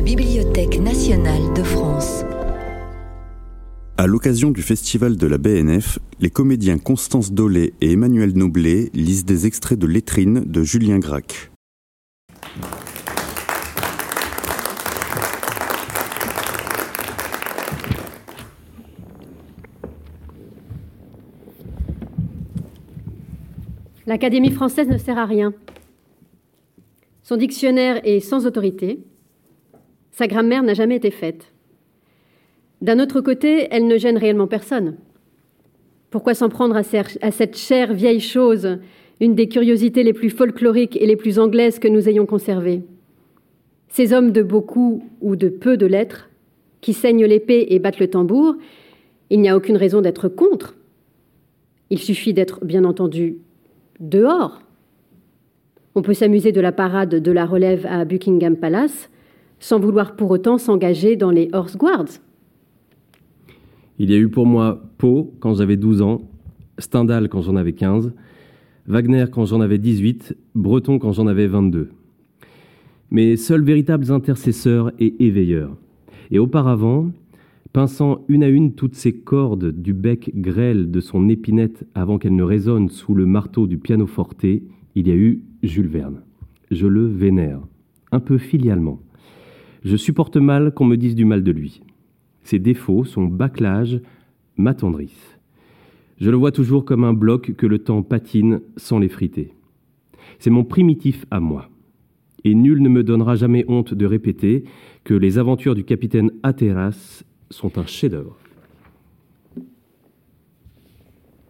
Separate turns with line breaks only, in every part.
la Bibliothèque nationale de France.
À l'occasion du festival de la BNF, les comédiens Constance Dolé et Emmanuel Noblet lisent des extraits de Lettrine de Julien Gracq.
L'Académie française ne sert à rien. Son dictionnaire est sans autorité. Sa grammaire n'a jamais été faite. D'un autre côté, elle ne gêne réellement personne. Pourquoi s'en prendre à cette chère vieille chose, une des curiosités les plus folkloriques et les plus anglaises que nous ayons conservées? Ces hommes de beaucoup ou de peu de lettres, qui saignent l'épée et battent le tambour, il n'y a aucune raison d'être contre. Il suffit d'être, bien entendu, dehors. On peut s'amuser de la parade de la relève à Buckingham Palace sans vouloir pour autant s'engager dans les Horse Guards.
Il y a eu pour moi Poe quand j'avais 12 ans, Stendhal quand j'en avais 15, Wagner quand j'en avais 18, Breton quand j'en avais 22. Mes seuls véritables intercesseurs et éveilleurs. Et auparavant, pinçant une à une toutes ces cordes du bec grêle de son épinette avant qu'elle ne résonne sous le marteau du pianoforte, il y a eu Jules Verne. Je le vénère, un peu filialement. Je supporte mal qu'on me dise du mal de lui. Ses défauts, son bâclage, m'attendrissent. Je le vois toujours comme un bloc que le temps patine sans l'effriter. C'est mon primitif à moi. Et nul ne me donnera jamais honte de répéter que les aventures du capitaine Hatteras sont un chef-d'œuvre.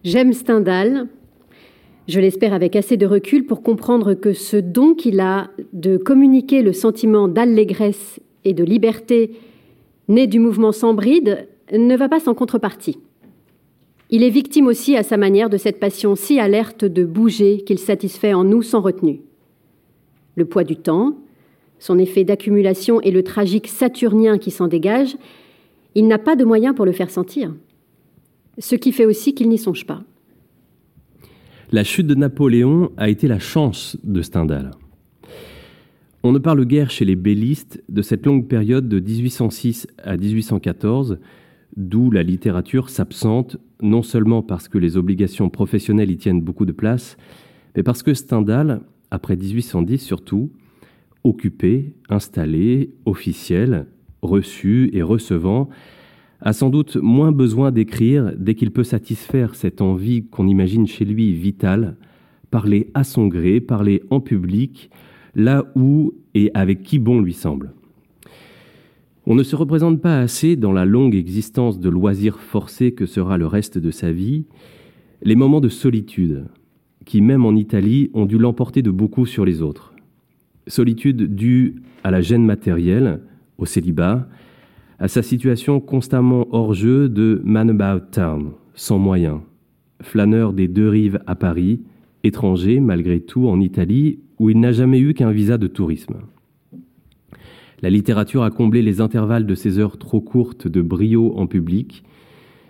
J'aime Stendhal, je l'espère avec assez de recul pour comprendre que ce don qu'il a de communiquer le sentiment d'allégresse et de liberté né du mouvement sans bride ne va pas sans contrepartie. Il est victime aussi à sa manière de cette passion si alerte de bouger qu'il satisfait en nous sans retenue. Le poids du temps, son effet d'accumulation et le tragique saturnien qui s'en dégage il n'a pas de moyens pour le faire sentir. Ce qui fait aussi qu'il n'y songe pas.
La chute de Napoléon a été la chance de Stendhal. On ne parle guère chez les bellistes de cette longue période de 1806 à 1814, d'où la littérature s'absente, non seulement parce que les obligations professionnelles y tiennent beaucoup de place, mais parce que Stendhal, après 1810 surtout, occupé, installé, officiel, reçu et recevant, a sans doute moins besoin d'écrire dès qu'il peut satisfaire cette envie qu'on imagine chez lui vitale, parler à son gré, parler en public, là où et avec qui bon lui semble. On ne se représente pas assez dans la longue existence de loisirs forcés que sera le reste de sa vie, les moments de solitude, qui même en Italie ont dû l'emporter de beaucoup sur les autres. Solitude due à la gêne matérielle, au célibat, à sa situation constamment hors jeu de man about town, sans moyens, flâneur des deux rives à Paris, étranger malgré tout en Italie où il n'a jamais eu qu'un visa de tourisme. La littérature a comblé les intervalles de ces heures trop courtes de brio en public,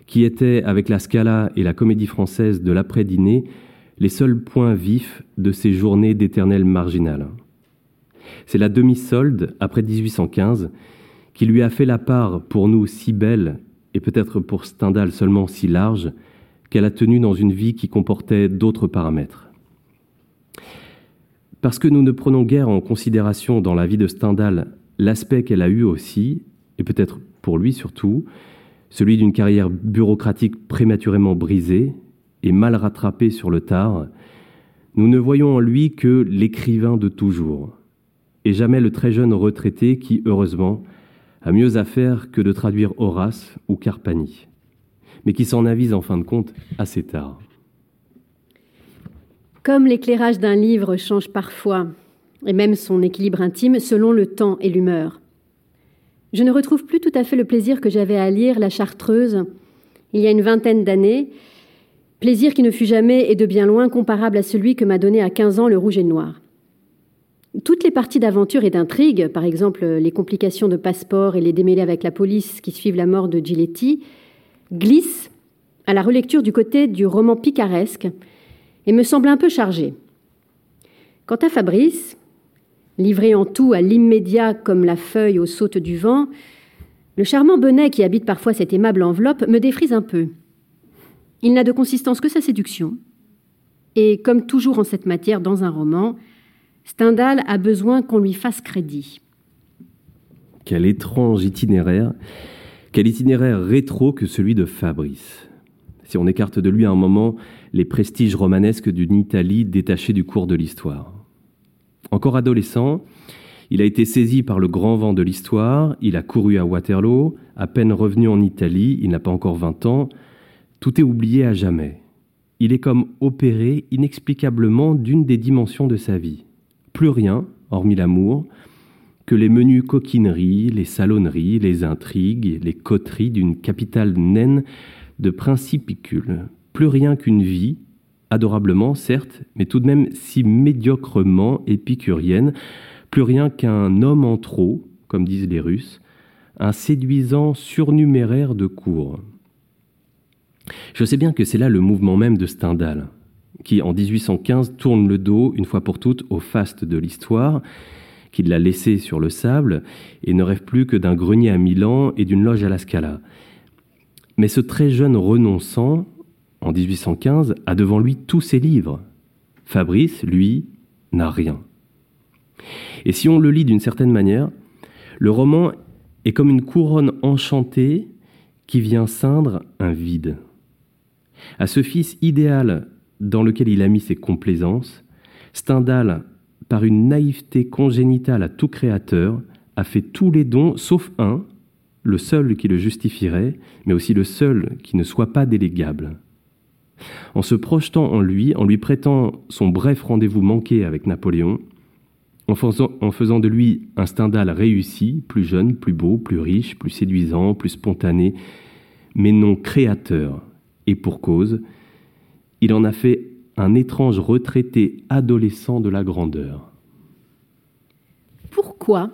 qui étaient, avec la Scala et la comédie française de l'après-dîner, les seuls points vifs de ces journées d'éternel marginal. C'est la demi-solde, après 1815, qui lui a fait la part, pour nous si belle, et peut-être pour Stendhal seulement si large, qu'elle a tenue dans une vie qui comportait d'autres paramètres. Parce que nous ne prenons guère en considération dans la vie de Stendhal l'aspect qu'elle a eu aussi, et peut-être pour lui surtout, celui d'une carrière bureaucratique prématurément brisée et mal rattrapée sur le tard, nous ne voyons en lui que l'écrivain de toujours, et jamais le très jeune retraité qui, heureusement, a mieux à faire que de traduire Horace ou Carpani, mais qui s'en avise en fin de compte assez tard.
Comme l'éclairage d'un livre change parfois, et même son équilibre intime, selon le temps et l'humeur. Je ne retrouve plus tout à fait le plaisir que j'avais à lire La Chartreuse il y a une vingtaine d'années, plaisir qui ne fut jamais et de bien loin comparable à celui que m'a donné à 15 ans le rouge et le noir. Toutes les parties d'aventure et d'intrigue, par exemple les complications de passeport et les démêlés avec la police qui suivent la mort de Giletti, glissent à la relecture du côté du roman picaresque et me semblent un peu chargées. Quant à Fabrice, Livré en tout à l'immédiat comme la feuille aux sautes du vent, le charmant bonnet qui habite parfois cette aimable enveloppe me défrise un peu. Il n'a de consistance que sa séduction. Et comme toujours en cette matière dans un roman, Stendhal a besoin qu'on lui fasse crédit.
Quel étrange itinéraire, quel itinéraire rétro que celui de Fabrice. Si on écarte de lui un moment les prestiges romanesques d'une Italie détachée du cours de l'histoire. Encore adolescent, il a été saisi par le grand vent de l'histoire, il a couru à Waterloo, à peine revenu en Italie, il n'a pas encore 20 ans, tout est oublié à jamais. Il est comme opéré inexplicablement d'une des dimensions de sa vie. Plus rien, hormis l'amour, que les menus coquineries, les salonneries, les intrigues, les coteries d'une capitale naine de principicules. Plus rien qu'une vie, adorablement certes, mais tout de même si médiocrement épicurienne, plus rien qu'un homme en trop, comme disent les Russes, un séduisant surnuméraire de cours. Je sais bien que c'est là le mouvement même de Stendhal, qui en 1815 tourne le dos une fois pour toutes au faste de l'histoire, qu'il l'a laissé sur le sable et ne rêve plus que d'un grenier à Milan et d'une loge à la Scala. Mais ce très jeune renonçant, en 1815, a devant lui tous ses livres. Fabrice, lui, n'a rien. Et si on le lit d'une certaine manière, le roman est comme une couronne enchantée qui vient ceindre un vide. À ce fils idéal dans lequel il a mis ses complaisances, Stendhal, par une naïveté congénitale à tout créateur, a fait tous les dons sauf un, le seul qui le justifierait, mais aussi le seul qui ne soit pas délégable. En se projetant en lui, en lui prêtant son bref rendez-vous manqué avec Napoléon, en faisant, en faisant de lui un Stendhal réussi, plus jeune, plus beau, plus riche, plus séduisant, plus spontané, mais non créateur, et pour cause, il en a fait un étrange retraité adolescent de la grandeur.
Pourquoi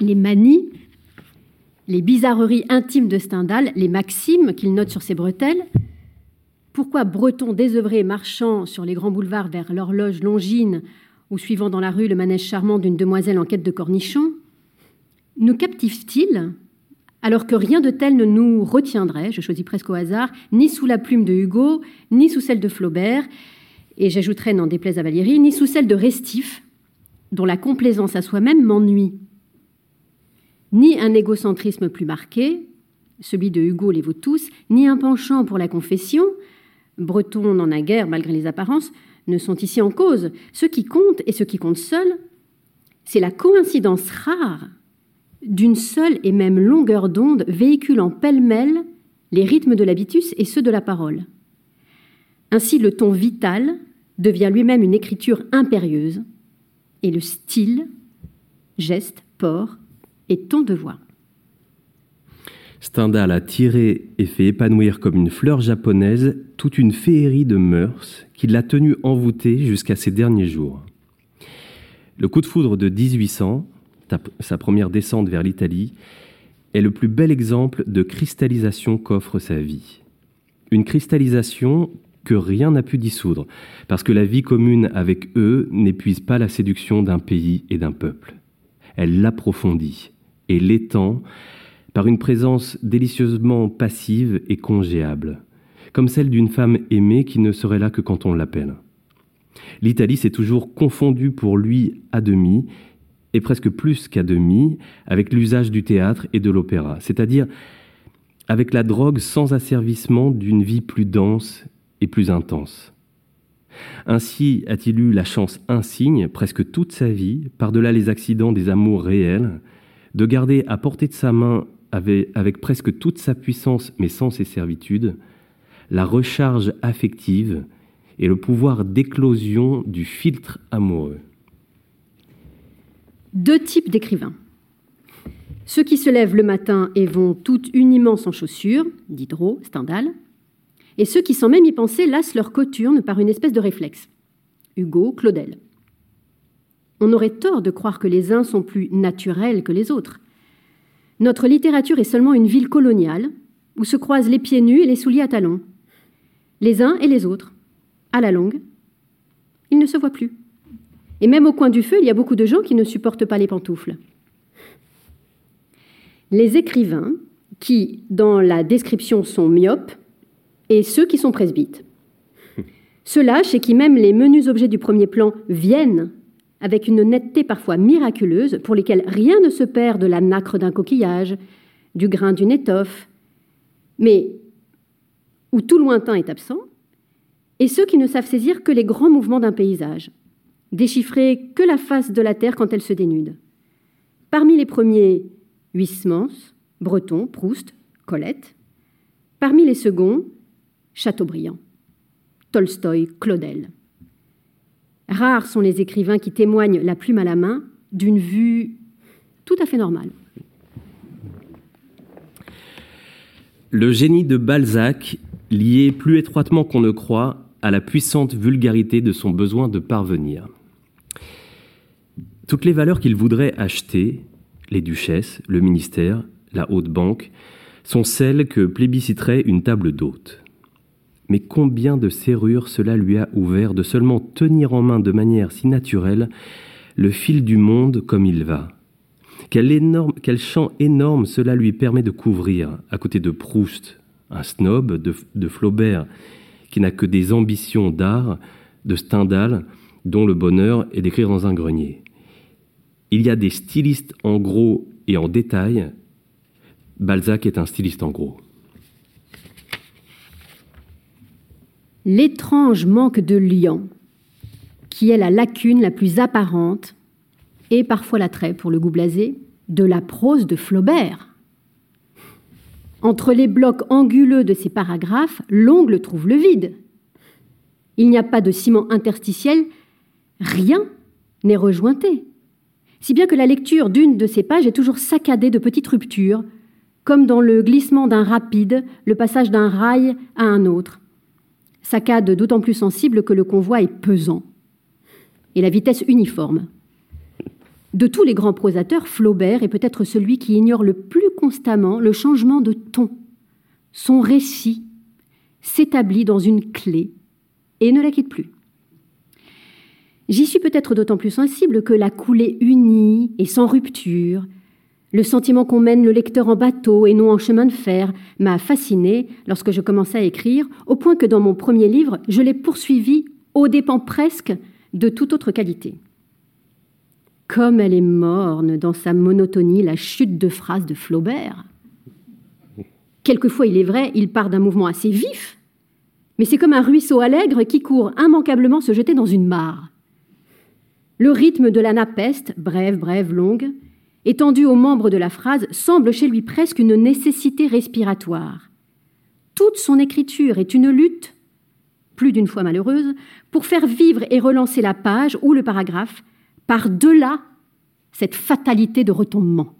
les manies, les bizarreries intimes de Stendhal, les maximes qu'il note sur ses bretelles, pourquoi Breton désœuvré marchant sur les grands boulevards vers l'horloge longine ou suivant dans la rue le manège charmant d'une demoiselle en quête de cornichons, nous captive-t-il alors que rien de tel ne nous retiendrait, je choisis presque au hasard, ni sous la plume de Hugo, ni sous celle de Flaubert, et j'ajouterai, n'en déplaise à Valérie, ni sous celle de Restif, dont la complaisance à soi-même m'ennuie. Ni un égocentrisme plus marqué, celui de Hugo les vaut tous, ni un penchant pour la confession, Breton n'en a guère malgré les apparences, ne sont ici en cause. Ce qui compte, et ce qui compte seul, c'est la coïncidence rare d'une seule et même longueur d'onde véhiculant pêle-mêle les rythmes de l'habitus et ceux de la parole. Ainsi, le ton vital devient lui-même une écriture impérieuse, et le style, geste, port et ton de voix.
Stendhal a tiré et fait épanouir comme une fleur japonaise toute une féerie de mœurs qui l'a tenu envoûté jusqu'à ses derniers jours. Le coup de foudre de 1800, sa première descente vers l'Italie, est le plus bel exemple de cristallisation qu'offre sa vie. Une cristallisation que rien n'a pu dissoudre, parce que la vie commune avec eux n'épuise pas la séduction d'un pays et d'un peuple. Elle l'approfondit et l'étend par une présence délicieusement passive et congéable, comme celle d'une femme aimée qui ne serait là que quand on l'appelle. L'Italie s'est toujours confondue pour lui à demi, et presque plus qu'à demi, avec l'usage du théâtre et de l'opéra, c'est-à-dire avec la drogue sans asservissement d'une vie plus dense et plus intense. Ainsi a-t-il eu la chance insigne, presque toute sa vie, par-delà les accidents des amours réels, de garder à portée de sa main avec presque toute sa puissance mais sans ses servitudes, la recharge affective et le pouvoir d'éclosion du filtre amoureux.
Deux types d'écrivains. Ceux qui se lèvent le matin et vont tout uniment sans chaussures, Diderot, Stendhal, et ceux qui, sans même y penser, lassent leur coturne par une espèce de réflexe, Hugo, Claudel. On aurait tort de croire que les uns sont plus naturels que les autres. Notre littérature est seulement une ville coloniale où se croisent les pieds nus et les souliers à talons. Les uns et les autres. À la longue, ils ne se voient plus. Et même au coin du feu, il y a beaucoup de gens qui ne supportent pas les pantoufles. Les écrivains, qui, dans la description, sont myopes, et ceux qui sont presbytes. Ceux-là, chez qui même les menus objets du premier plan viennent avec une netteté parfois miraculeuse, pour lesquels rien ne se perd de la nacre d'un coquillage, du grain d'une étoffe, mais où tout lointain est absent, et ceux qui ne savent saisir que les grands mouvements d'un paysage, déchiffrer que la face de la terre quand elle se dénude. Parmi les premiers, Huysmans, Breton, Proust, Colette. Parmi les seconds, Chateaubriand, Tolstoï, Claudel. Rares sont les écrivains qui témoignent la plume à la main d'une vue tout à fait normale.
Le génie de Balzac, lié plus étroitement qu'on ne croit à la puissante vulgarité de son besoin de parvenir. Toutes les valeurs qu'il voudrait acheter, les duchesses, le ministère, la haute banque, sont celles que plébisciterait une table d'hôte. Mais combien de serrures cela lui a ouvert de seulement tenir en main de manière si naturelle le fil du monde comme il va. Quel, champ énorme cela lui permet de couvrir, à côté de Proust, un snob, de Flaubert, qui n'a que des ambitions d'art, de Stendhal, dont le bonheur est d'écrire dans un grenier. Il y a des stylistes en gros et en détail. Balzac est un styliste en gros.
l'étrange manque de liant, qui est la lacune la plus apparente, et parfois l'attrait, pour le goût blasé, de la prose de Flaubert. Entre les blocs anguleux de ces paragraphes, l'ongle trouve le vide. Il n'y a pas de ciment interstitiel, rien n'est rejointé. Si bien que la lecture d'une de ces pages est toujours saccadée de petites ruptures, comme dans le glissement d'un rapide, le passage d'un rail à un autre saccade d'autant plus sensible que le convoi est pesant et la vitesse uniforme. De tous les grands prosateurs, Flaubert est peut-être celui qui ignore le plus constamment le changement de ton. Son récit s'établit dans une clé et ne la quitte plus. J'y suis peut-être d'autant plus sensible que la coulée unie et sans rupture le sentiment qu'on mène le lecteur en bateau et non en chemin de fer m'a fasciné lorsque je commençais à écrire, au point que dans mon premier livre, je l'ai poursuivi aux dépens presque de toute autre qualité. Comme elle est morne dans sa monotonie, la chute de phrases de Flaubert. Quelquefois, il est vrai, il part d'un mouvement assez vif, mais c'est comme un ruisseau allègre qui court immanquablement se jeter dans une mare. Le rythme de la napeste, brève, brève, longue, étendu aux membres de la phrase, semble chez lui presque une nécessité respiratoire. Toute son écriture est une lutte, plus d'une fois malheureuse, pour faire vivre et relancer la page ou le paragraphe par-delà cette fatalité de retombement.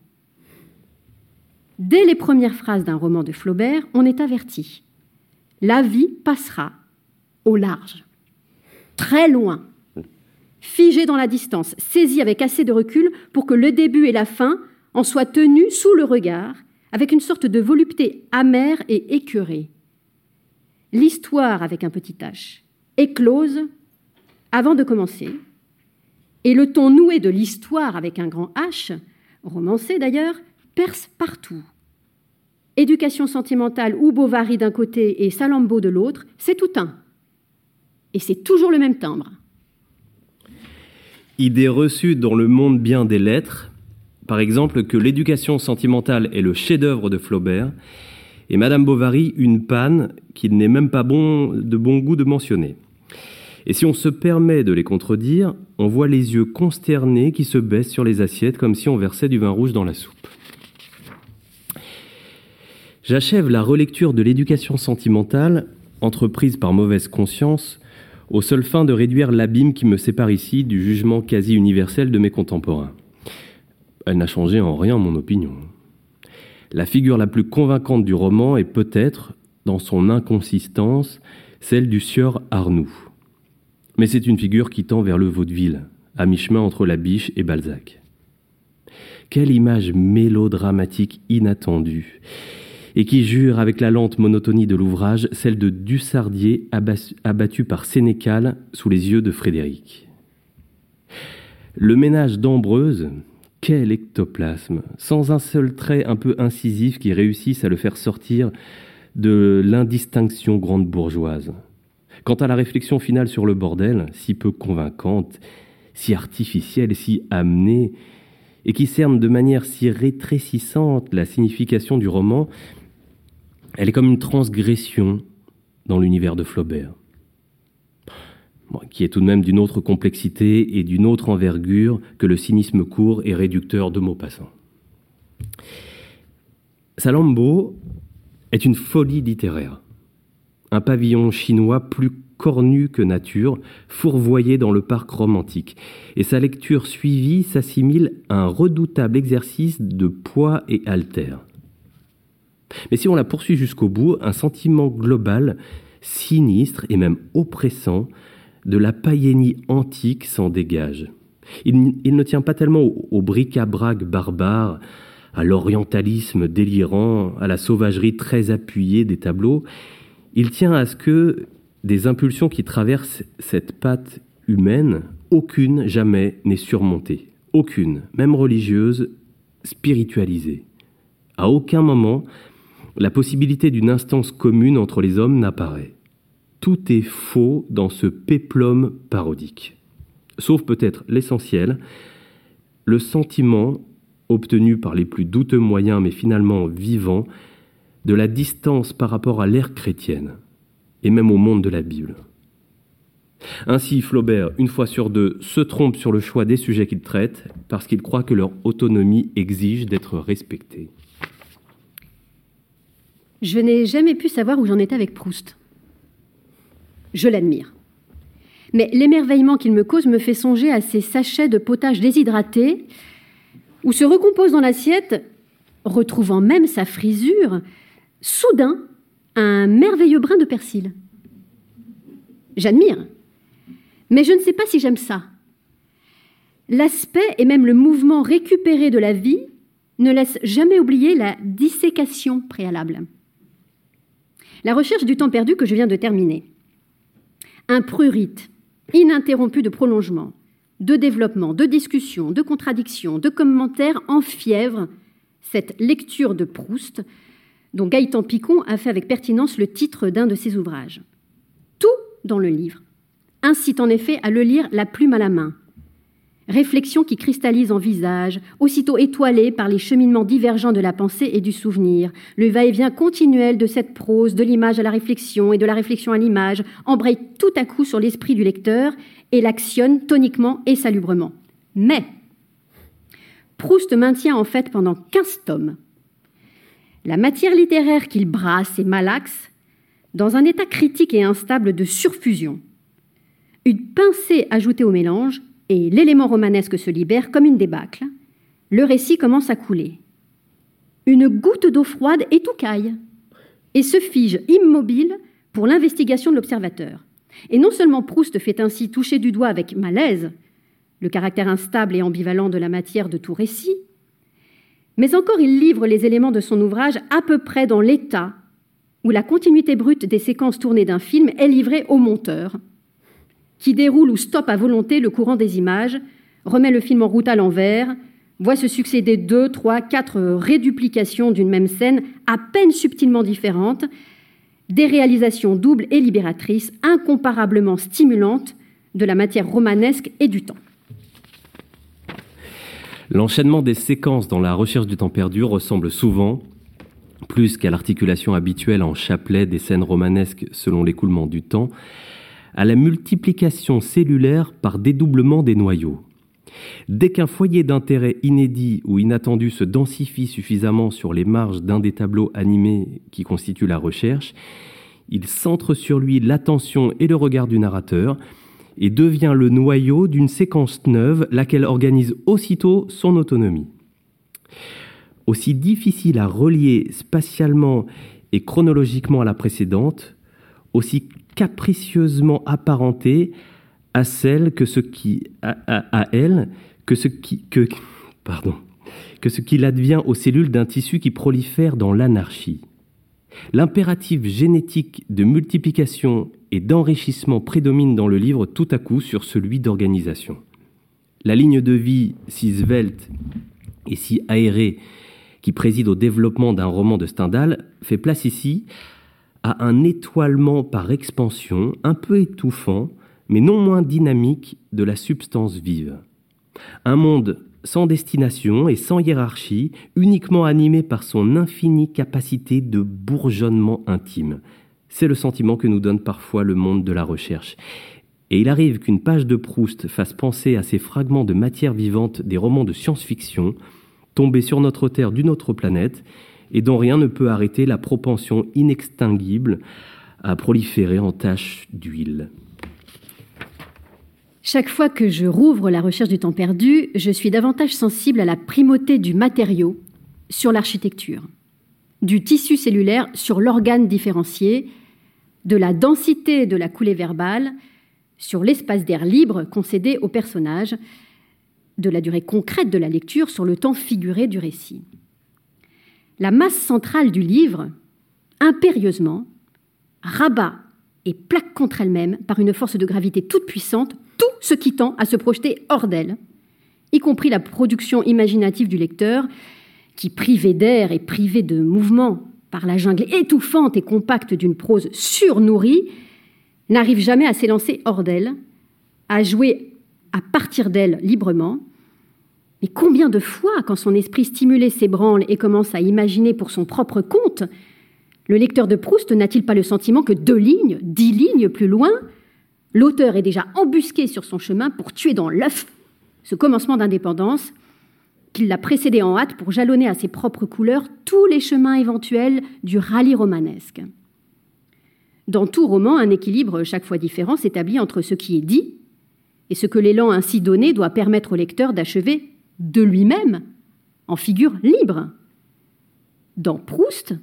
Dès les premières phrases d'un roman de Flaubert, on est averti. La vie passera au large, très loin, figé dans la distance, saisi avec assez de recul pour que le début et la fin en soient tenus sous le regard, avec une sorte de volupté amère et écœurée. L'histoire, avec un petit h, éclose avant de commencer, et le ton noué de l'histoire, avec un grand H, romancé d'ailleurs, perce partout. Éducation sentimentale ou Bovary d'un côté et Salambo de l'autre, c'est tout un. Et c'est toujours le même timbre
idée reçue dans le monde bien des lettres, par exemple que l'éducation sentimentale est le chef-d'œuvre de Flaubert, et Madame Bovary une panne qu'il n'est même pas bon de bon goût de mentionner. Et si on se permet de les contredire, on voit les yeux consternés qui se baissent sur les assiettes comme si on versait du vin rouge dans la soupe. J'achève la relecture de l'éducation sentimentale, entreprise par mauvaise conscience, aux seules fins de réduire l'abîme qui me sépare ici du jugement quasi universel de mes contemporains. Elle n'a changé en rien mon opinion. La figure la plus convaincante du roman est peut-être, dans son inconsistance, celle du sieur Arnoux. Mais c'est une figure qui tend vers le vaudeville, à mi-chemin entre la biche et Balzac. Quelle image mélodramatique inattendue et qui jure avec la lente monotonie de l'ouvrage celle de Dussardier abattu par Sénécal sous les yeux de Frédéric. Le ménage d'Ambreuse, quel ectoplasme, sans un seul trait un peu incisif qui réussisse à le faire sortir de l'indistinction grande bourgeoise. Quant à la réflexion finale sur le bordel, si peu convaincante, si artificielle, si amenée, et qui cerne de manière si rétrécissante la signification du roman, elle est comme une transgression dans l'univers de Flaubert, qui est tout de même d'une autre complexité et d'une autre envergure que le cynisme court et réducteur de Maupassant. Salambo est une folie littéraire, un pavillon chinois plus cornu que nature, fourvoyé dans le parc romantique, et sa lecture suivie s'assimile à un redoutable exercice de poids et altère. Mais si on la poursuit jusqu'au bout, un sentiment global, sinistre et même oppressant, de la païennie antique s'en dégage. Il, ne tient pas tellement au, au bric-à-brac barbare, à l'orientalisme délirant, à la sauvagerie très appuyée des tableaux, il tient à ce que des impulsions qui traversent cette patte humaine, aucune jamais n'est surmontée. Aucune, même religieuse, spiritualisée. À aucun moment, la possibilité d'une instance commune entre les hommes n'apparaît. Tout est faux dans ce péplum parodique. Sauf peut-être l'essentiel, le sentiment, obtenu par les plus douteux moyens mais finalement vivant, de la distance par rapport à l'ère chrétienne, et même au monde de la Bible. Ainsi, Flaubert, une fois sur deux, se trompe sur le choix des sujets qu'il traite parce qu'il croit que leur autonomie exige d'être respectée.
Je n'ai jamais pu savoir où j'en étais avec Proust. Je l'admire. Mais l'émerveillement qu'il me cause me fait songer à ces sachets de potage déshydraté où se recompose dans l'assiette, retrouvant même sa frisure, soudain un merveilleux brin de persil. J'admire, mais je ne sais pas si j'aime ça. L'aspect et même le mouvement récupéré de la vie ne laissent jamais oublier la dissécation préalable. La recherche du temps perdu que je viens de terminer. Un prurite ininterrompu de prolongement, de développement, de discussion, de contradictions, de commentaires enfièvre cette lecture de Proust dont Gaëtan Picon a fait avec pertinence le titre d'un de ses ouvrages. Tout dans le livre incite en effet à le lire la plume à la main. Réflexion qui cristallise en visage, aussitôt étoilée par les cheminements divergents de la pensée et du souvenir. Le va-et-vient continuel de cette prose, de l'image à la réflexion et de la réflexion à l'image, embraye tout à coup sur l'esprit du lecteur et l'actionne toniquement et salubrement. Mais Proust maintient en fait pendant quinze tomes la matière littéraire qu'il brasse et malaxe dans un état critique et instable de surfusion. Une pincée ajoutée au mélange, et l'élément romanesque se libère comme une débâcle. Le récit commence à couler. Une goutte d'eau froide et tout caille, et se fige immobile pour l'investigation de l'observateur. Et non seulement Proust fait ainsi toucher du doigt avec malaise le caractère instable et ambivalent de la matière de tout récit, mais encore il livre les éléments de son ouvrage à peu près dans l'état où la continuité brute des séquences tournées d'un film est livrée au monteur, qui déroule ou stoppe à volonté le courant des images, remet le film en route à l'envers, voit se succéder deux, trois, quatre réduplications d'une même scène à peine subtilement différentes, des réalisations doubles et libératrices, incomparablement stimulantes de la matière romanesque et du temps.
L'enchaînement des séquences dans la recherche du temps perdu ressemble souvent, plus qu'à l'articulation habituelle en chapelet des scènes romanesques selon l'écoulement du temps, à la multiplication cellulaire par dédoublement des noyaux. Dès qu'un foyer d'intérêt inédit ou inattendu se densifie suffisamment sur les marges d'un des tableaux animés qui constituent la recherche, il centre sur lui l'attention et le regard du narrateur, et devient le noyau d'une séquence neuve, laquelle organise aussitôt son autonomie. Aussi difficile à relier spatialement et chronologiquement à la précédente, aussi capricieusement apparentée à celle que ce qui à, elle que ce qui que pardon que ce qu'il advient aux cellules d'un tissu qui prolifère dans l'anarchie. L'impératif génétique de multiplication et d'enrichissement prédomine dans le livre tout à coup sur celui d'organisation. La ligne de vie si svelte et si aérée qui préside au développement d'un roman de Stendhal fait place ici à un étoilement par expansion un peu étouffant, mais non moins dynamique de la substance vive. Un monde sans destination et sans hiérarchie, uniquement animé par son infinie capacité de bourgeonnement intime. C'est le sentiment que nous donne parfois le monde de la recherche. Et il arrive qu'une page de Proust fasse penser à ces fragments de matière vivante des romans de science-fiction, tombés sur notre Terre d'une autre planète, et dont rien ne peut arrêter la propension inextinguible à proliférer en taches d'huile.
Chaque fois que je rouvre la recherche du temps perdu, je suis davantage sensible à la primauté du matériau sur l'architecture, du tissu cellulaire sur l'organe différencié, de la densité de la coulée verbale sur l'espace d'air libre concédé au personnage, de la durée concrète de la lecture sur le temps figuré du récit. La masse centrale du livre, impérieusement, rabat et plaque contre elle-même par une force de gravité toute puissante tout ce qui tend à se projeter hors d'elle, y compris la production imaginative du lecteur, qui, privé d'air et privé de mouvement par la jungle étouffante et compacte d'une prose surnourrie, n'arrive jamais à s'élancer hors d'elle, à jouer à partir d'elle librement. Mais combien de fois, quand son esprit stimulé s'ébranle et commence à imaginer pour son propre compte, le lecteur de Proust n'a-t-il pas le sentiment que deux lignes, dix lignes plus loin, l'auteur est déjà embusqué sur son chemin pour tuer dans l'œuf ce commencement d'indépendance qu'il l'a précédé en hâte pour jalonner à ses propres couleurs tous les chemins éventuels du rallye romanesque. Dans tout roman, un équilibre chaque fois différent s'établit entre ce qui est dit et ce que l'élan ainsi donné doit permettre au lecteur d'achever de lui-même, en figure libre. Dans Proust,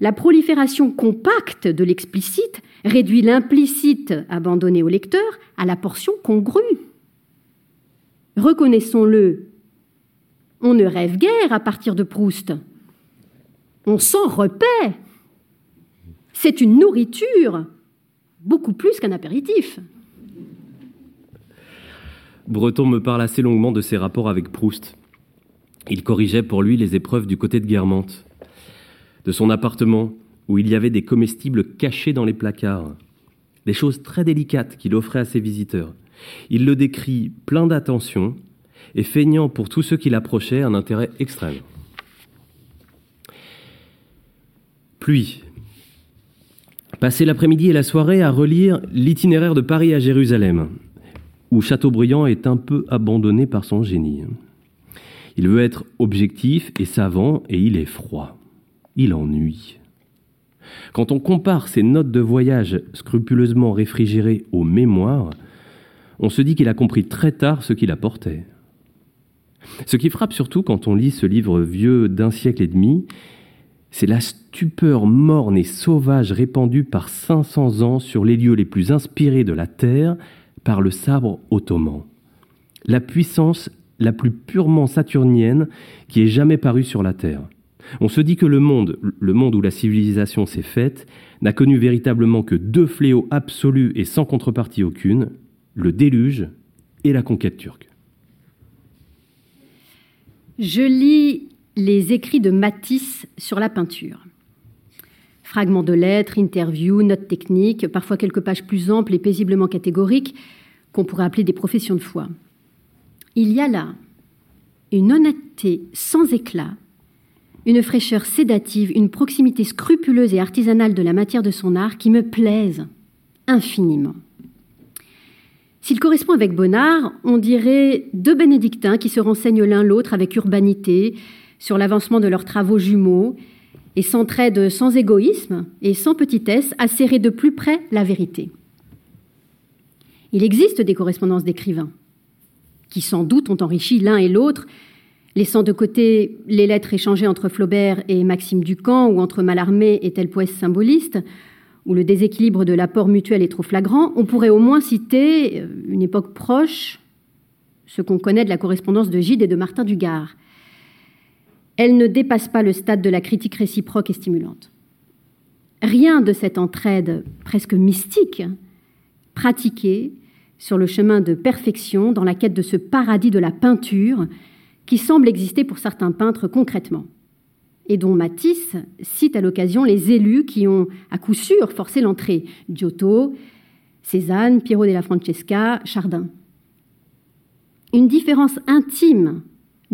la prolifération compacte de l'explicite réduit l'implicite abandonné au lecteur à la portion congrue. Reconnaissons-le, on ne rêve guère à partir de Proust. On s'en repaît. C'est une nourriture, beaucoup plus qu'un apéritif.
Breton me parle assez longuement de ses rapports avec Proust. Il corrigeait pour lui les épreuves du côté de Guermantes, de son appartement où il y avait des comestibles cachés dans les placards, des choses très délicates qu'il offrait à ses visiteurs. Il le décrit plein d'attention et feignant pour tous ceux qui l'approchaient un intérêt extrême. Pluie, Passer l'après-midi et la soirée à relire l'itinéraire de Paris à Jérusalem, où Chateaubriand est un peu abandonné par son génie. Il veut être objectif et savant et il est froid. Il ennuie. Quand on compare ses notes de voyage scrupuleusement réfrigérées aux mémoires, on se dit qu'il a compris très tard ce qu'il apportait. Ce qui frappe surtout quand on lit ce livre vieux d'un siècle et demi, c'est la stupeur morne et sauvage répandue par 500 ans sur les lieux les plus inspirés de la Terre par le sabre ottoman. La puissance la plus purement saturnienne qui ait jamais paru sur la Terre. On se dit que le monde, le monde où la civilisation s'est faite, n'a connu véritablement que deux fléaux absolus et sans contrepartie aucune, le déluge et la conquête turque.
Je lis les écrits de Matisse sur la peinture. Fragments de lettres, interviews, notes techniques, parfois quelques pages plus amples et paisiblement catégoriques, qu'on pourrait appeler des professions de foi. Il y a là une honnêteté sans éclat, une fraîcheur sédative, une proximité scrupuleuse et artisanale de la matière de son art qui me plaisent infiniment. S'il correspond avec Bonnard, on dirait deux bénédictins qui se renseignent l'un l'autre avec urbanité, sur l'avancement de leurs travaux jumeaux et s'entraident sans égoïsme et sans petitesse à serrer de plus près la vérité. Il existe des correspondances d'écrivains qui sans doute ont enrichi l'un et l'autre, laissant de côté les lettres échangées entre Flaubert et Maxime Ducamp ou entre Mallarmé et tel poète symboliste, où le déséquilibre de l'apport mutuel est trop flagrant, on pourrait au moins citer euh, une époque proche, ce qu'on connaît de la correspondance de Gide et de Martin Dugard, elle ne dépasse pas le stade de la critique réciproque et stimulante. Rien de cette entraide presque mystique, pratiquée, sur le chemin de perfection dans la quête de ce paradis de la peinture qui semble exister pour certains peintres concrètement, et dont Matisse cite à l'occasion les élus qui ont à coup sûr forcé l'entrée Giotto, Cézanne, Piero della Francesca, Chardin. Une différence intime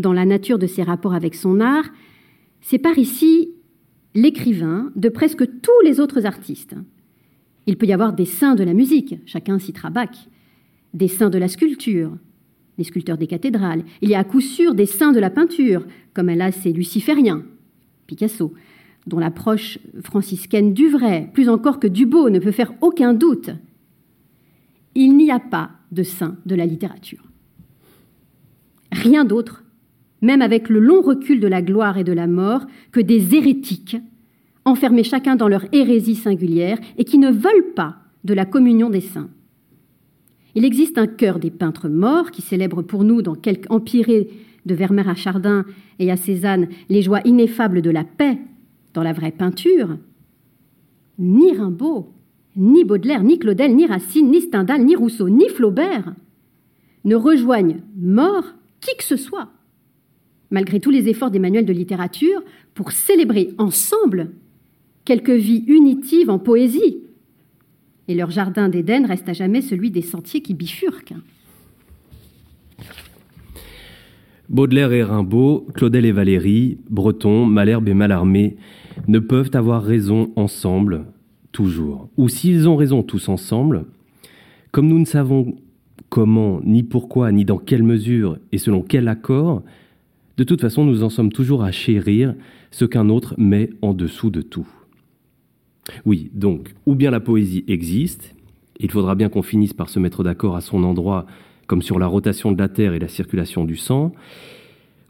dans la nature de ses rapports avec son art sépare ici l'écrivain de presque tous les autres artistes. Il peut y avoir des saints de la musique, chacun citera Bach, des saints de la sculpture, les sculpteurs des cathédrales. Il y a à coup sûr des saints de la peinture, comme là c'est luciférien, Picasso, dont l'approche franciscaine du vrai, plus encore que du beau, ne peut faire aucun doute. Il n'y a pas de saint de la littérature. Rien d'autre, même avec le long recul de la gloire et de la mort, que des hérétiques, enfermés chacun dans leur hérésie singulière et qui ne veulent pas de la communion des saints. Il existe un chœur des peintres morts qui célèbre pour nous dans quelques empirés de Vermeer à Chardin et à Cézanne les joies ineffables de la paix dans la vraie peinture. Ni Rimbaud, ni Baudelaire, ni Claudel, ni Racine, ni Stendhal, ni Rousseau, ni Flaubert ne rejoignent mort qui que ce soit, malgré tous les efforts des manuels de littérature, pour célébrer ensemble quelques vies unitives en poésie, et leur jardin d'Éden reste à jamais celui des sentiers qui bifurquent.
Baudelaire et Rimbaud, Claudel et Valérie, Breton, Malherbe et Mallarmé ne peuvent avoir raison ensemble, toujours. Ou s'ils ont raison tous ensemble, comme nous ne savons comment, ni pourquoi, ni dans quelle mesure et selon quel accord, de toute façon nous en sommes toujours à chérir ce qu'un autre met en dessous de tout. Oui, donc, ou bien la poésie existe, il faudra bien qu'on finisse par se mettre d'accord à son endroit, comme sur la rotation de la Terre et la circulation du sang,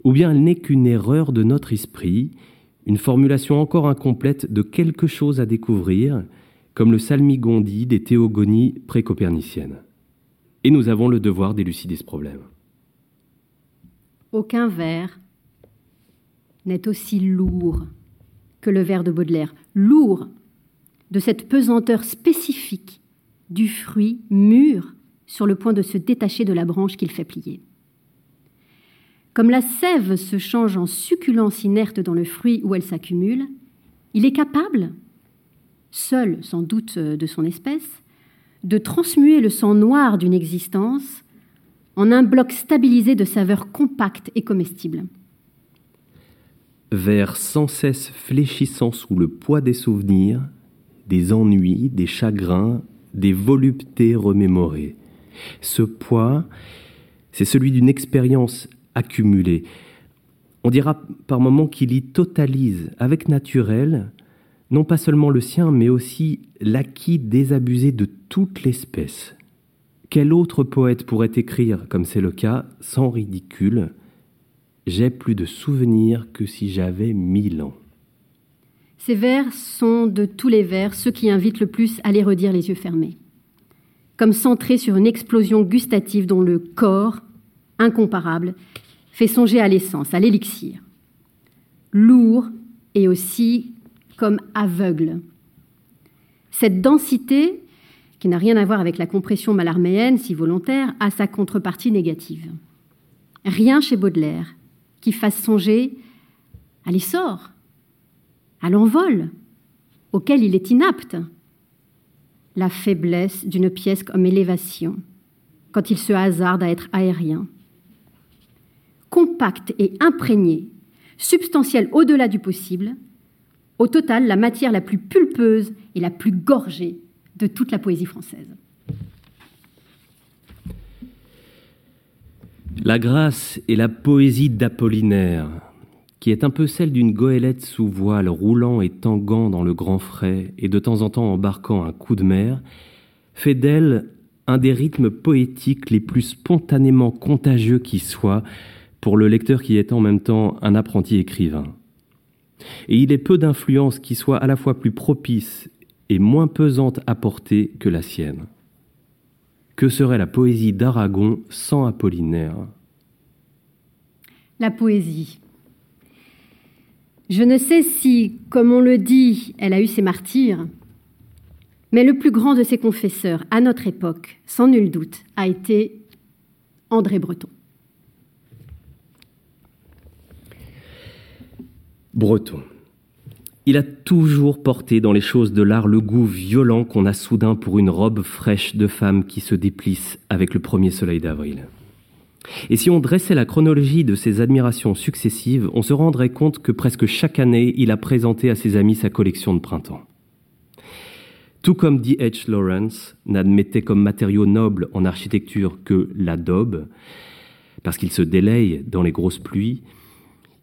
ou bien elle n'est qu'une erreur de notre esprit, une formulation encore incomplète de quelque chose à découvrir, comme le salmigondi des théogonies précoperniciennes. Et nous avons le devoir d'élucider ce problème.
Aucun vers n'est aussi lourd que le vers de Baudelaire. Lourd de cette pesanteur spécifique du fruit mûr sur le point de se détacher de la branche qu'il fait plier. Comme la sève se change en succulence inerte dans le fruit où elle s'accumule, il est capable, seul sans doute de son espèce, de transmuer le sang noir d'une existence en un bloc stabilisé de saveurs compactes et comestibles.
Vers sans cesse fléchissant sous le poids des souvenirs, des ennuis, des chagrins, des voluptés remémorées. Ce poids, c'est celui d'une expérience accumulée. On dira par moments qu'il y totalise avec naturel, non pas seulement le sien, mais aussi l'acquis désabusé de toute l'espèce. Quel autre poète pourrait écrire, comme c'est le cas, sans ridicule J'ai plus de souvenirs que si j'avais mille ans.
Ces vers sont de tous les vers ceux qui invitent le plus à les redire les yeux fermés, comme centrés sur une explosion gustative dont le corps, incomparable, fait songer à l'essence, à l'élixir. Lourd et aussi comme aveugle. Cette densité, qui n'a rien à voir avec la compression malarméenne, si volontaire, a sa contrepartie négative. Rien chez Baudelaire qui fasse songer à l'essor, à l'envol, auquel il est inapte. La faiblesse d'une pièce comme élévation, quand il se hasarde à être aérien. Compact et imprégné, substantiel au-delà du possible, au total la matière la plus pulpeuse et la plus gorgée de toute la poésie française.
La grâce et la poésie d'Apollinaire qui est un peu celle d'une goélette sous voile roulant et tanguant dans le grand frais et de temps en temps embarquant un coup de mer, fait d'elle un des rythmes poétiques les plus spontanément contagieux qui soit pour le lecteur qui est en même temps un apprenti écrivain. Et il est peu d'influence qui soit à la fois plus propice et moins pesante à porter que la sienne. Que serait la poésie d'Aragon sans Apollinaire?
La poésie, je ne sais si, comme on le dit, elle a eu ses martyrs, Mais le plus grand de ses confesseurs, à notre époque, sans nul doute, a été André Breton.
Breton. Il a toujours porté dans les choses de l'art le goût violent qu'on a soudain pour une robe fraîche de femme qui se déplisse avec le premier soleil d'avril. Et si on dressait la chronologie de ses admirations successives, on se rendrait compte que presque chaque année, il a présenté à ses amis sa collection de printemps. Tout comme D.H. Lawrence n'admettait comme matériau noble en architecture que la daube, parce qu'il se délaye dans les grosses pluies,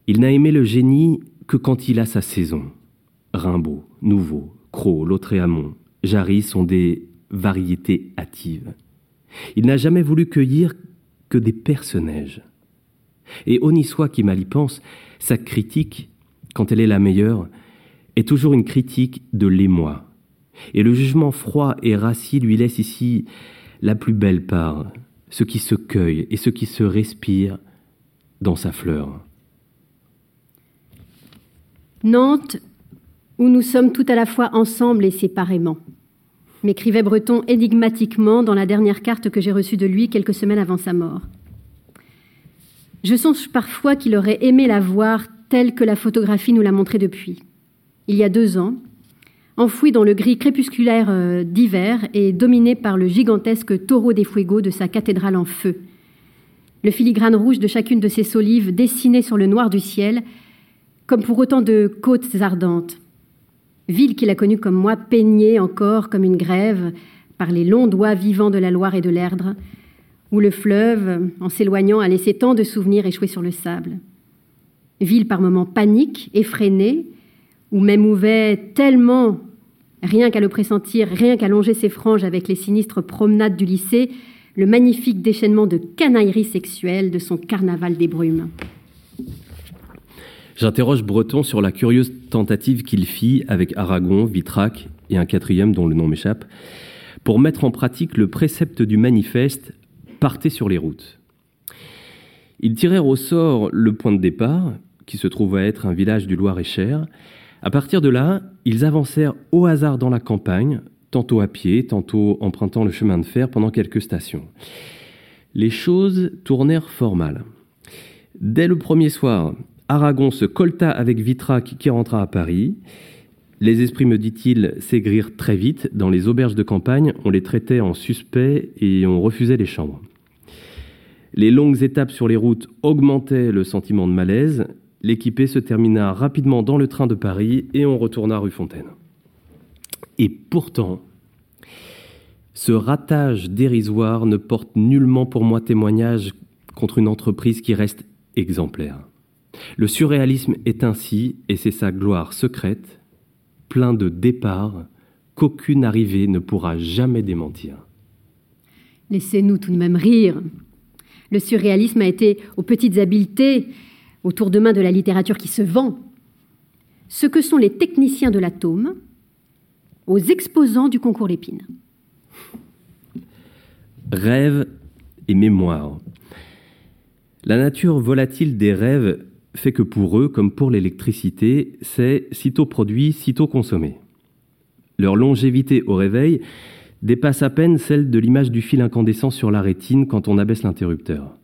il n'a aimé le génie que quand il a sa saison. Rimbaud, Nouveau, Cros, Lautréamont, Jarry sont des variétés hâtives. Il n'a jamais voulu cueillir que des personnages. Et honni soit qui mal y pense, sa critique, quand elle est la meilleure, est toujours une critique de l'émoi. Et le jugement froid et rassis lui laisse ici la plus belle part, ce qui se cueille et ce qui se respire dans sa fleur.
Nantes, où nous sommes tout à la fois ensemble et séparément, m'écrivait Breton énigmatiquement dans la dernière carte que j'ai reçue de lui quelques semaines avant sa mort. Je songe parfois qu'il aurait aimé la voir telle que la photographie nous l'a montrée depuis. Il y a deux ans, enfouie dans le gris crépusculaire euh, d'hiver et dominée par le gigantesque taureau des fuegos de sa cathédrale en feu. Le filigrane rouge de chacune de ses solives dessiné sur le noir du ciel, comme pour autant de côtes ardentes ville qu'il a connue comme moi, peignée encore comme une grève par les longs doigts vivants de la Loire et de l'Erdre, où le fleuve, en s'éloignant, a laissé tant de souvenirs échoués sur le sable. Ville par moments panique, effrénée, où m'émouvait tellement, rien qu'à le pressentir, rien qu'à longer ses franges avec les sinistres promenades du lycée, le magnifique déchaînement de canaillerie sexuelle de son carnaval des brumes.
J'interroge Breton sur la curieuse tentative qu'il fit avec Aragon, Vitrac et un quatrième dont le nom m'échappe, pour mettre en pratique le précepte du manifeste Partez sur les routes. Ils tirèrent au sort le point de départ, qui se trouve à être un village du Loir-et-Cher. À partir de là, ils avancèrent au hasard dans la campagne, tantôt à pied, tantôt empruntant le chemin de fer pendant quelques stations. Les choses tournèrent fort mal. Dès le premier soir, Aragon se colta avec Vitrac qui rentra à Paris. Les esprits, me dit-il, s'aigrirent très vite. Dans les auberges de campagne, on les traitait en suspects et on refusait les chambres. Les longues étapes sur les routes augmentaient le sentiment de malaise. L'équipée se termina rapidement dans le train de Paris et on retourna rue Fontaine. Et pourtant, ce ratage dérisoire ne porte nullement pour moi témoignage contre une entreprise qui reste exemplaire. Le surréalisme est ainsi, et c'est sa gloire secrète, plein de départs qu'aucune arrivée ne pourra jamais démentir.
Laissez-nous tout de même rire. Le surréalisme a été aux petites habiletés, autour de main de la littérature qui se vend, ce que sont les techniciens de l'atome aux exposants du concours Lépine.
Rêve et mémoire. La nature volatile des rêves fait que pour eux, comme pour l'électricité, c'est sitôt produit, sitôt consommé. Leur longévité au réveil dépasse à peine celle de l'image du fil incandescent sur la rétine quand on abaisse l'interrupteur.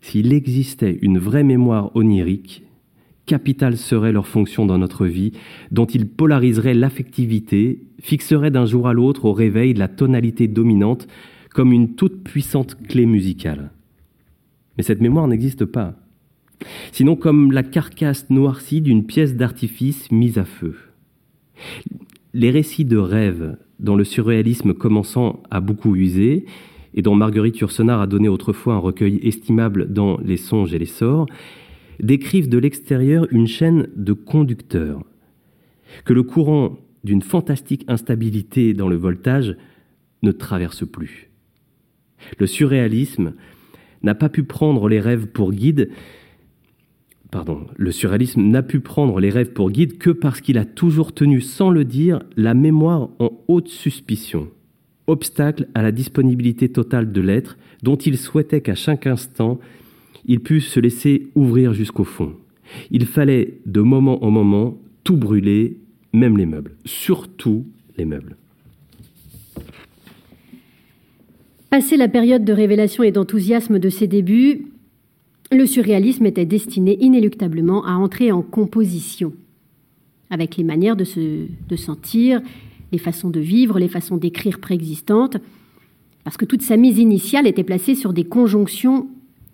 S'il existait une vraie mémoire onirique, capitale serait leur fonction dans notre vie, dont ils polariseraient l'affectivité, fixeraient d'un jour à l'autre au réveil la tonalité dominante comme une toute puissante clé musicale. Mais cette mémoire n'existe pas sinon comme la carcasse noircie d'une pièce d'artifice mise à feu. Les récits de rêves, dont le surréalisme commençant à beaucoup user, et dont Marguerite Yourcenar a donné autrefois un recueil estimable dans Les songes et les sorts, décrivent de l'extérieur une chaîne de conducteurs, que le courant d'une fantastique instabilité dans le voltage ne traverse plus. Le surréalisme n'a pas pu prendre les rêves pour guide, le surréalisme n'a pu prendre les rêves pour guide que parce qu'il a toujours tenu, sans le dire, la mémoire en haute suspicion, obstacle à la disponibilité totale de l'être, dont il souhaitait qu'à chaque instant, il pût se laisser ouvrir jusqu'au fond. Il fallait, de moment en moment, tout brûler, même les meubles, surtout les meubles.
Passé la période de révélation et d'enthousiasme de ses débuts, le surréalisme était destiné inéluctablement à entrer en composition avec les manières de se sentir, les façons de vivre, les façons d'écrire préexistantes, parce que toute sa mise initiale était placée sur des conjonctions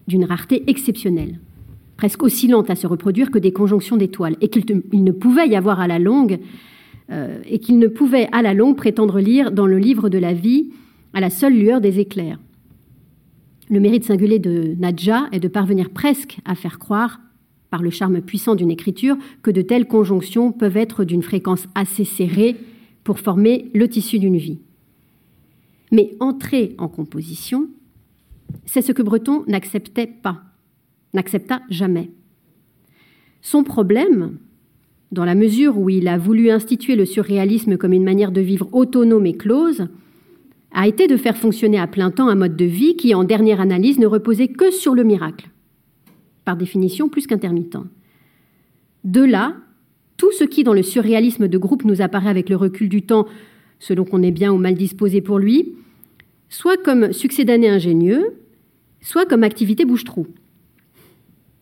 d'une rareté exceptionnelle, presque aussi lentes à se reproduire que des conjonctions d'étoiles, et qu'il ne pouvait y avoir à la longue, euh, et qu'il ne pouvait à la longue prétendre lire dans le livre de la vie à la seule lueur des éclairs. Le mérite singulier de Nadja est de parvenir presque à faire croire, par le charme puissant d'une écriture, que de telles conjonctions peuvent être d'une fréquence assez serrée pour former le tissu d'une vie. Mais entrer en composition, c'est ce que Breton n'acceptait pas, n'accepta jamais. Son problème, dans la mesure où il a voulu instituer le surréalisme comme une manière de vivre autonome et close, a été de faire fonctionner à plein temps un mode de vie qui, en dernière analyse, ne reposait que sur le miracle, par définition plus qu'intermittent. De là, tout ce qui, dans le surréalisme de groupe, nous apparaît avec le recul du temps, selon qu'on est bien ou mal disposé pour lui, soit comme succès d'année ingénieux, soit comme activité bouche-trou.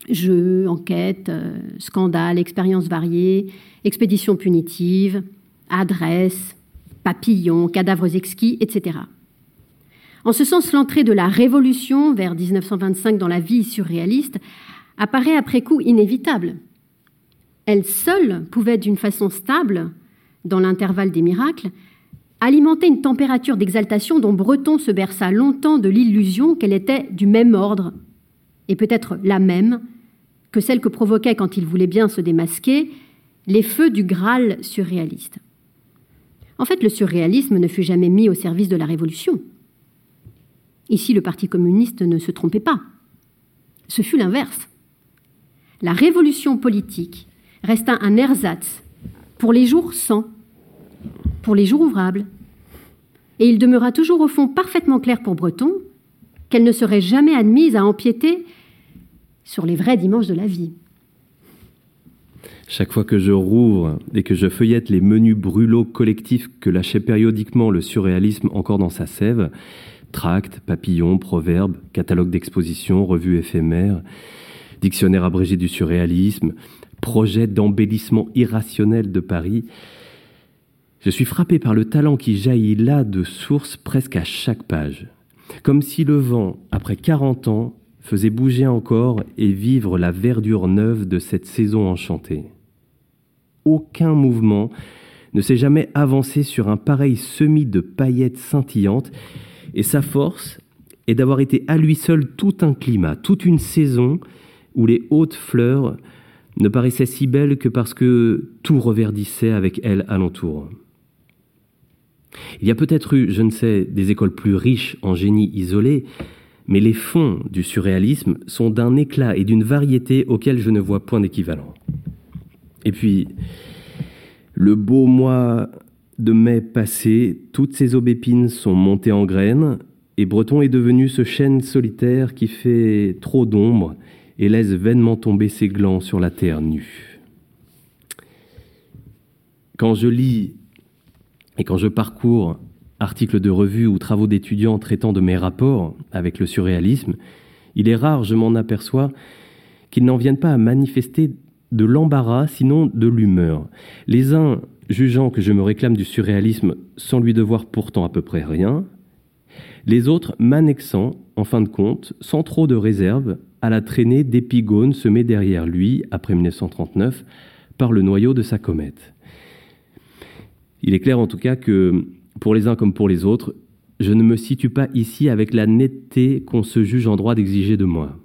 Jeux, enquêtes, euh, scandales, expériences variées, expéditions punitives, adresses, papillons, cadavres exquis, etc. En ce sens, l'entrée de la Révolution vers 1925 dans la vie surréaliste apparaît après coup inévitable. Elle seule pouvait, d'une façon stable, dans l'intervalle des miracles, alimenter une température d'exaltation dont Breton se berça longtemps de l'illusion qu'elle était du même ordre, et peut-être la même, que celle que provoquait, quand il voulait bien se démasquer, les feux du Graal surréaliste. En fait, le surréalisme ne fut jamais mis au service de la Révolution. Ici, le Parti communiste ne se trompait pas. Ce fut l'inverse. La révolution politique resta un ersatz pour les jours sans, pour les jours ouvrables. Et il demeura toujours au fond parfaitement clair pour Breton qu'elle ne serait jamais admise à empiéter sur les vrais dimanches de la vie.
Chaque fois que je rouvre et que je feuillette les menus brûlots collectifs que lâchait périodiquement le surréalisme encore dans sa sève, tracts, papillons, proverbes, catalogues d'expositions, revues éphémères, dictionnaire abrégé du surréalisme, projet d'embellissement irrationnel de Paris, je suis frappé par le talent qui jaillit là de source presque à chaque page. Comme si le vent, après 40 ans, faisait bouger encore et vivre la verdure neuve de cette saison enchantée aucun mouvement ne s'est jamais avancé sur un pareil semis de paillettes scintillantes, et sa force est d'avoir été à lui seul tout un climat, toute une saison où les hautes fleurs ne paraissaient si belles que parce que tout reverdissait avec elles alentour. Il y a peut-être eu, je ne sais, des écoles plus riches en génie isolé, mais les fonds du surréalisme sont d'un éclat et d'une variété auxquels je ne vois point d'équivalent. Et puis, le beau mois de mai passé, toutes ces aubépines sont montées en graines, et Breton est devenu ce chêne solitaire qui fait trop d'ombre et laisse vainement tomber ses glands sur la terre nue. Quand je lis et quand je parcours articles de revue ou travaux d'étudiants traitant de mes rapports avec le surréalisme, il est rare, je m'en aperçois, qu'ils n'en viennent pas à manifester de l'embarras, sinon de l'humeur. Les uns jugeant que je me réclame du surréalisme sans lui devoir pourtant à peu près rien, les autres m'annexant, en fin de compte, sans trop de réserve, à la traînée d'épigones semées derrière lui, après 1939, par le noyau de sa comète. Il est clair en tout cas que, pour les uns comme pour les autres, je ne me situe pas ici avec la netteté qu'on se juge en droit d'exiger de moi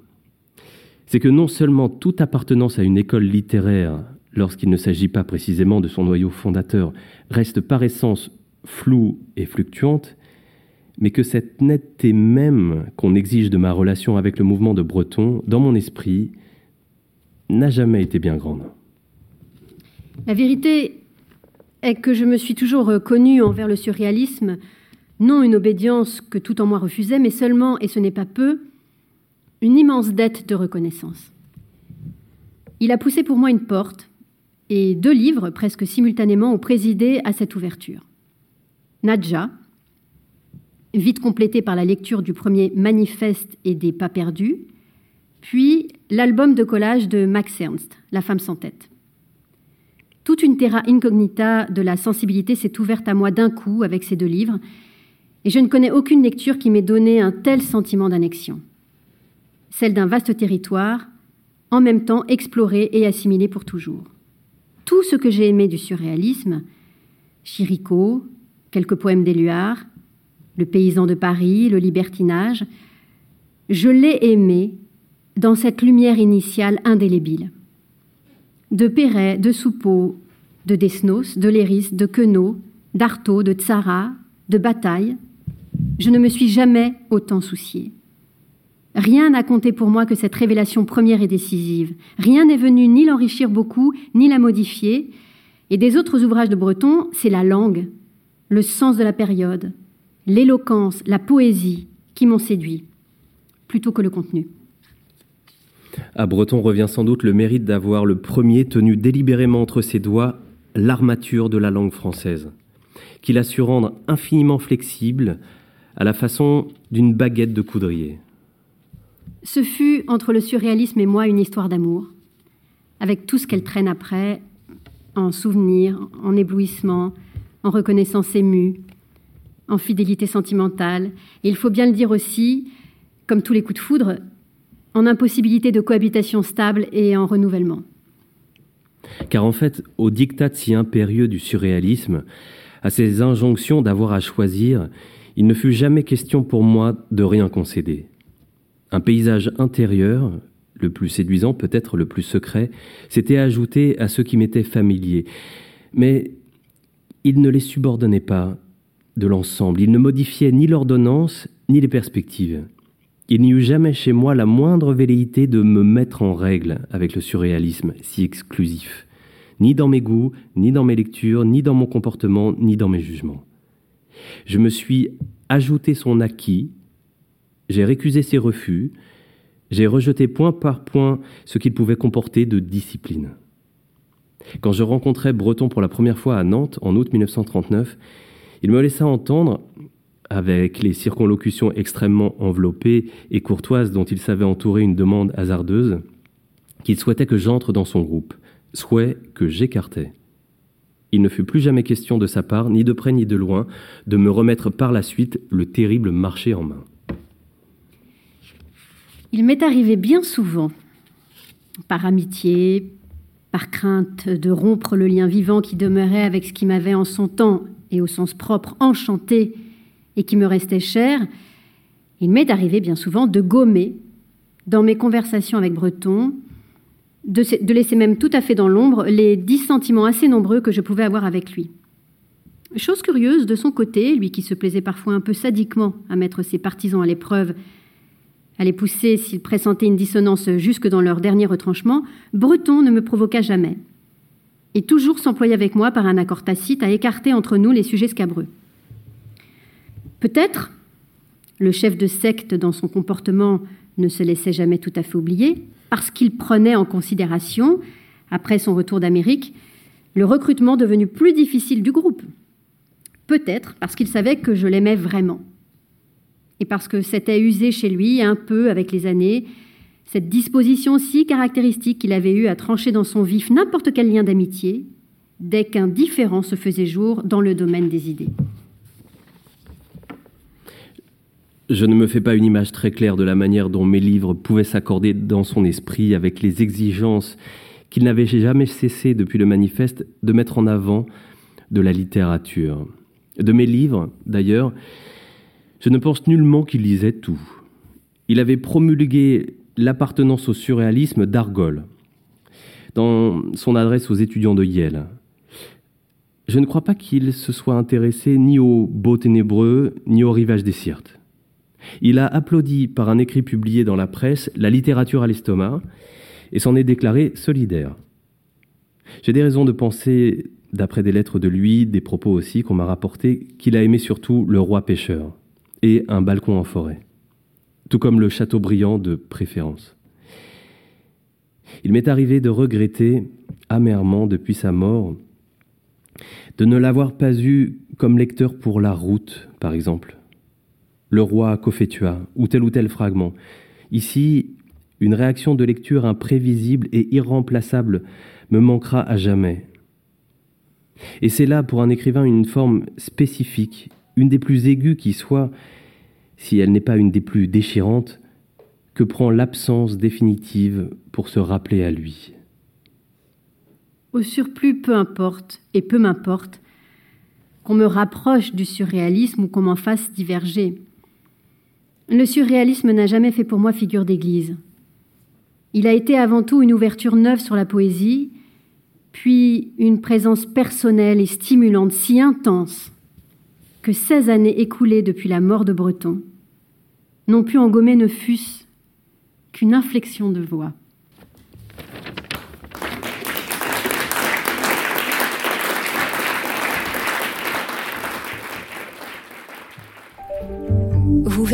c'est que non seulement toute appartenance à une école littéraire, lorsqu'il ne s'agit pas précisément de son noyau fondateur, reste par essence floue et fluctuante, mais que cette netteté même qu'on exige de ma relation avec le mouvement de Breton, dans mon esprit, n'a jamais été bien grande.
La vérité est que je me suis toujours connue envers le surréalisme, non une obédience que tout en moi refusait, mais seulement, et ce n'est pas peu, une immense dette de reconnaissance. Il a poussé pour moi une porte, et deux livres, presque simultanément, ont présidé à cette ouverture. Nadja, vite complété par la lecture du premier Manifeste et des Pas perdus, puis l'album de collage de Max Ernst, La femme sans tête. Toute une terra incognita de la sensibilité s'est ouverte à moi d'un coup avec ces deux livres, et je ne connais aucune lecture qui m'ait donné un tel sentiment d'annexion. Celle d'un vaste territoire, en même temps exploré et assimilé pour toujours. Tout ce que j'ai aimé du surréalisme, Chirico, quelques poèmes d'Éluard, Le paysan de Paris, Le libertinage, je l'ai aimé dans cette lumière initiale indélébile de Perret, de Soupeau, de Desnos, de Léris, de Queneau, d'Artaud, de Tsara, de Bataille, je ne me suis jamais autant soucié. Rien n'a compté pour moi que cette révélation première et décisive. Rien n'est venu ni l'enrichir beaucoup, ni la modifier. Et des autres ouvrages de Breton, c'est la langue, le sens de la période, l'éloquence, la poésie qui m'ont séduit, plutôt que le contenu.
À Breton revient sans doute le mérite d'avoir le premier tenu délibérément entre ses doigts l'armature de la langue française, qu'il a su rendre infiniment flexible à la façon d'une baguette de coudrier.
Ce fut entre le surréalisme et moi une histoire d'amour, avec tout ce qu'elle traîne après, en souvenirs, en éblouissement, en reconnaissance émue, en fidélité sentimentale. Et il faut bien le dire aussi, comme tous les coups de foudre, en impossibilité de cohabitation stable et en renouvellement.
Car en fait, au diktat si impérieux du surréalisme, à ces injonctions d'avoir à choisir, il ne fut jamais question pour moi de rien concéder. Un paysage intérieur, le plus séduisant, peut-être le plus secret, s'était ajouté à ceux qui m'étaient familiers. Mais il ne les subordonnait pas de l'ensemble, il ne modifiait ni l'ordonnance ni les perspectives. Il n'y eut jamais chez moi la moindre velléité de me mettre en règle avec le surréalisme si exclusif, ni dans mes goûts, ni dans mes lectures, ni dans mon comportement, ni dans mes jugements. Je me suis ajouté son acquis, j'ai récusé ses refus, j'ai rejeté point par point ce qu'il pouvait comporter de discipline. Quand je rencontrai Breton pour la première fois à Nantes en août 1939, il me laissa entendre avec les circonlocutions extrêmement enveloppées et courtoises dont il savait entourer une demande hasardeuse, qu'il souhaitait que j'entre dans son groupe, souhait que j'écartais. Il ne fut plus jamais question de sa part, ni de près ni de loin, de me remettre par la suite le terrible marché en main.
Il m'est arrivé bien souvent, par amitié, par crainte de rompre le lien vivant qui demeurait avec ce qui m'avait en son temps, et au sens propre, enchanté et qui me restait cher, il m'est arrivé bien souvent de gommer dans mes conversations avec Breton, de, laisser même tout à fait dans l'ombre les dissentiments assez nombreux que je pouvais avoir avec lui. Chose curieuse, de son côté, lui qui se plaisait parfois un peu sadiquement à mettre ses partisans à l'épreuve, à pousser s'ils pressentaient une dissonance jusque dans leur dernier retranchement, Breton ne me provoqua jamais, et toujours s'employait avec moi par un accord tacite à écarter entre nous les sujets scabreux. Peut-être, le chef de secte dans son comportement ne se laissait jamais tout à fait oublier, parce qu'il prenait en considération, après son retour d'Amérique, le recrutement devenu plus difficile du groupe. Peut-être parce qu'il savait que je l'aimais vraiment. Et parce que c'était usé chez lui un peu avec les années, cette disposition si caractéristique qu'il avait eue à trancher dans son vif n'importe quel lien d'amitié, dès qu'un différent se faisait jour dans le domaine des idées.
Je ne me fais pas une image très claire de la manière dont mes livres pouvaient s'accorder dans son esprit avec les exigences qu'il n'avait jamais cessé depuis le manifeste de mettre en avant de la littérature. De mes livres, d'ailleurs, je ne pense nullement qu'il lisait tout. Il avait promulgué l'appartenance au surréalisme d'Argol dans son adresse aux étudiants de Yale. Je ne crois pas qu'il se soit intéressé ni aux beaux ténébreux, ni au rivage des Sirtes. Il a applaudi par un écrit publié dans la presse la littérature à l'estomac et s'en est déclaré solidaire. J'ai des raisons de penser, d'après des lettres de lui, des propos aussi qu'on m'a rapportés, qu'il a aimé surtout le roi pêcheur un balcon en forêt, tout comme le château brillant de préférence. Il m'est arrivé de regretter amèrement depuis sa mort de ne l'avoir pas eu comme lecteur pour La Route, par exemple, le roi Cophetua ou tel ou tel fragment. Ici, une réaction de lecture imprévisible et irremplaçable me manquera à jamais. Et c'est là pour un écrivain une forme spécifique, une des plus aiguës qui soit, si elle n'est pas une des plus déchirantes, que prend l'absence définitive pour se rappeler à lui?
Au surplus, peu importe, et peu m'importe, qu'on me rapproche du surréalisme ou qu'on m'en fasse diverger. Le surréalisme n'a jamais fait pour moi figure d'église. Il a été avant tout une ouverture neuve sur la poésie, puis une présence personnelle et stimulante si intense que 16 années écoulées depuis la mort de Breton n'ont pu engommer ne fût-ce qu'une inflexion de voix.